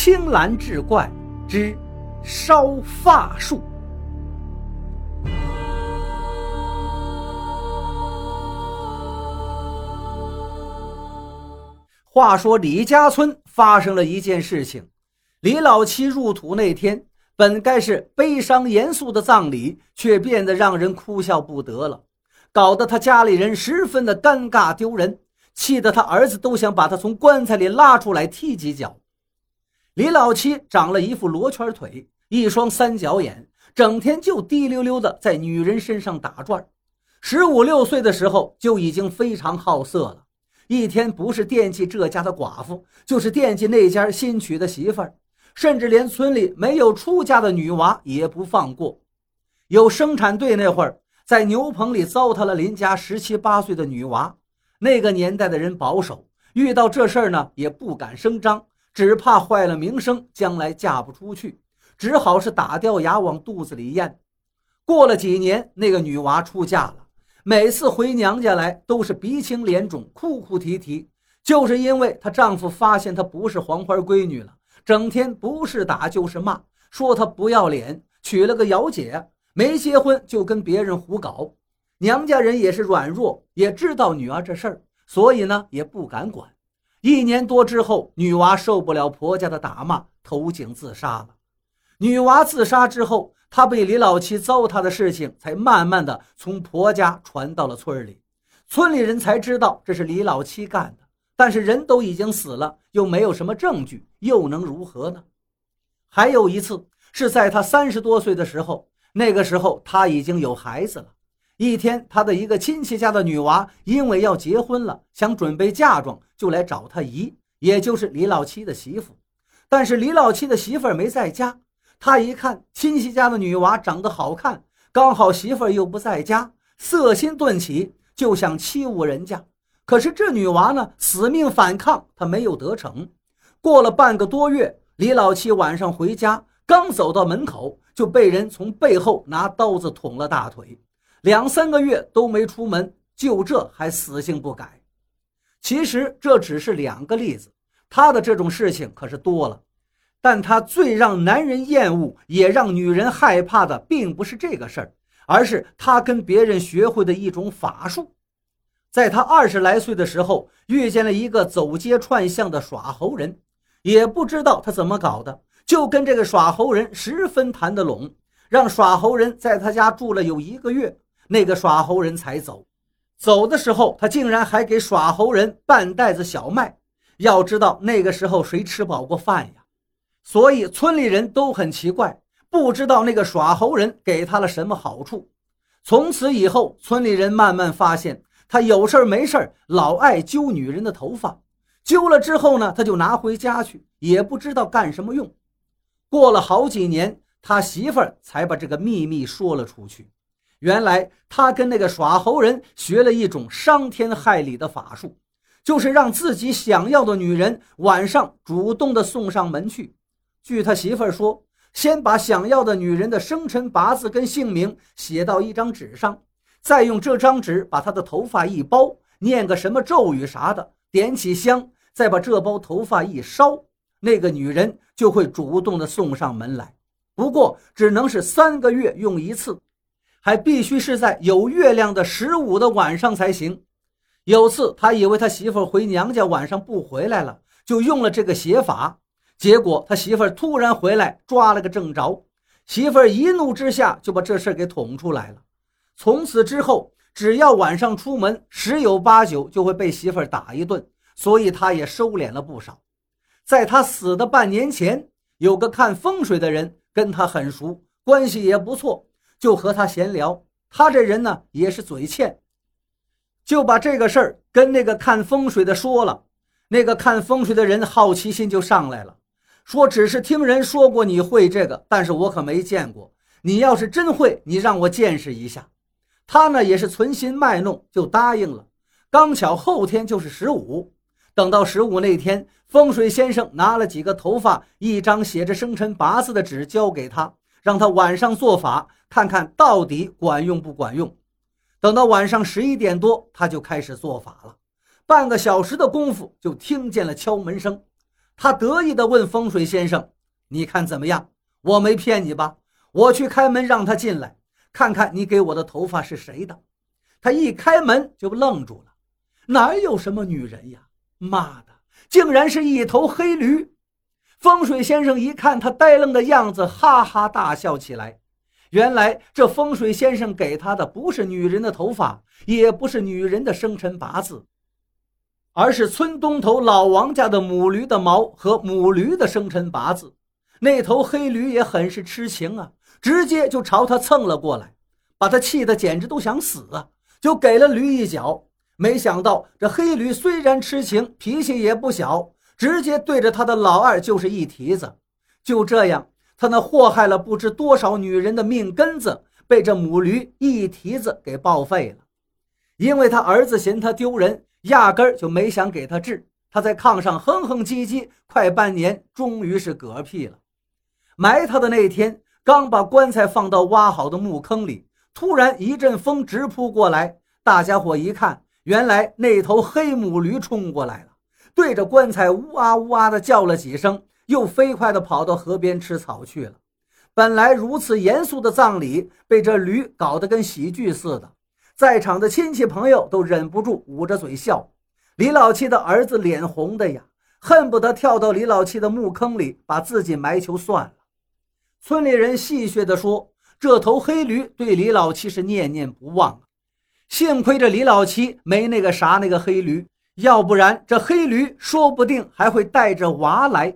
青蓝志怪之烧发术。话说李家村发生了一件事情，李老七入土那天，本该是悲伤严肃的葬礼，却变得让人哭笑不得了，搞得他家里人十分的尴尬丢人，气得他儿子都想把他从棺材里拉出来踢几脚。李老七长了一副罗圈腿，一双三角眼，整天就滴溜溜的在女人身上打转。十五六岁的时候就已经非常好色了。一天不是惦记这家的寡妇，就是惦记那家新娶的媳妇儿，甚至连村里没有出嫁的女娃也不放过。有生产队那会儿，在牛棚里糟蹋了邻家十七八岁的女娃。那个年代的人保守，遇到这事儿呢也不敢声张，只怕坏了名声，将来嫁不出去，只好是打掉牙往肚子里咽。过了几年，那个女娃出嫁了。每次回娘家来都是鼻青脸肿、哭哭啼啼，就是因为她丈夫发现她不是黄花闺女了，整天不是打就是骂，说她不要脸，娶了个姚姐，没结婚就跟别人胡搞。娘家人也是软弱，也知道女儿这事儿，所以呢也不敢管。一年多之后，女娃受不了婆家的打骂，投井自杀了。女娃自杀之后。她被李老七糟蹋的事情，才慢慢的从婆家传到了村里，村里人才知道这是李老七干的。但是人都已经死了，又没有什么证据，又能如何呢？还有一次是在他三十多岁的时候，那个时候他已经有孩子了。一天，他的一个亲戚家的女娃因为要结婚了，想准备嫁妆，就来找他姨，也就是李老七的媳妇。但是李老七的媳妇没在家。他一看亲戚家的女娃长得好看，刚好媳妇又不在家，色心顿起，就想欺侮人家。可是这女娃呢，死命反抗，他没有得逞。过了半个多月，李老七晚上回家，刚走到门口，就被人从背后拿刀子捅了大腿，两三个月都没出门，就这还死性不改。其实这只是两个例子，他的这种事情可是多了。但他最让男人厌恶，也让女人害怕的，并不是这个事儿，而是他跟别人学会的一种法术。在他二十来岁的时候，遇见了一个走街串巷的耍猴人，也不知道他怎么搞的，就跟这个耍猴人十分谈得拢，让耍猴人在他家住了有一个月，那个耍猴人才走。走的时候，他竟然还给耍猴人半袋子小麦。要知道那个时候谁吃饱过饭呀？所以村里人都很奇怪，不知道那个耍猴人给他了什么好处。从此以后，村里人慢慢发现他有事没事老爱揪女人的头发，揪了之后呢，他就拿回家去，也不知道干什么用。过了好几年，他媳妇儿才把这个秘密说了出去。原来他跟那个耍猴人学了一种伤天害理的法术，就是让自己想要的女人晚上主动的送上门去。据他媳妇儿说，先把想要的女人的生辰八字跟姓名写到一张纸上，再用这张纸把她的头发一包，念个什么咒语啥的，点起香，再把这包头发一烧，那个女人就会主动的送上门来。不过只能是三个月用一次，还必须是在有月亮的十五的晚上才行。有次他以为他媳妇回娘家晚上不回来了，就用了这个写法。结果他媳妇突然回来，抓了个正着。媳妇一怒之下就把这事给捅出来了。从此之后，只要晚上出门，十有八九就会被媳妇打一顿，所以他也收敛了不少。在他死的半年前，有个看风水的人跟他很熟，关系也不错，就和他闲聊。他这人呢也是嘴欠，就把这个事儿跟那个看风水的说了。那个看风水的人好奇心就上来了。说只是听人说过你会这个，但是我可没见过。你要是真会，你让我见识一下。他呢也是存心卖弄，就答应了。刚巧后天就是十五，等到十五那天，风水先生拿了几个头发、一张写着生辰八字的纸交给他，让他晚上做法，看看到底管用不管用。等到晚上十一点多，他就开始做法了。半个小时的功夫，就听见了敲门声。他得意地问风水先生：“你看怎么样？我没骗你吧？我去开门让他进来，看看你给我的头发是谁的。”他一开门就愣住了，哪有什么女人呀？妈的，竟然是一头黑驴！风水先生一看他呆愣的样子，哈哈大笑起来。原来这风水先生给他的不是女人的头发，也不是女人的生辰八字，而是村东头老王家的母驴的毛和母驴的生辰八字。那头黑驴也很是痴情啊，直接就朝他蹭了过来，把他气得简直都想死啊！就给了驴一脚。没想到这黑驴虽然痴情，脾气也不小。直接对着他的老二就是一蹄子，就这样，他那祸害了不知多少女人的命根子被这母驴一蹄子给报废了。因为他儿子嫌他丢人，压根儿就没想给他治。他在炕上哼哼唧唧快半年，终于是嗝屁了。埋他的那天，刚把棺材放到挖好的墓坑里，突然一阵风直扑过来，大家伙一看，原来那头黑母驴冲过来了。对着棺材呜啊呜啊的叫了几声，又飞快地跑到河边吃草去了。本来如此严肃的葬礼，被这驴搞得跟喜剧似的，在场的亲戚朋友都忍不住捂着嘴笑。李老七的儿子脸红的呀，恨不得跳到李老七的墓坑里把自己埋球算了。村里人戏谑地说：“这头黑驴对李老七是念念不忘，幸亏这李老七没那个啥那个黑驴。”要不然，这黑驴说不定还会带着娃来。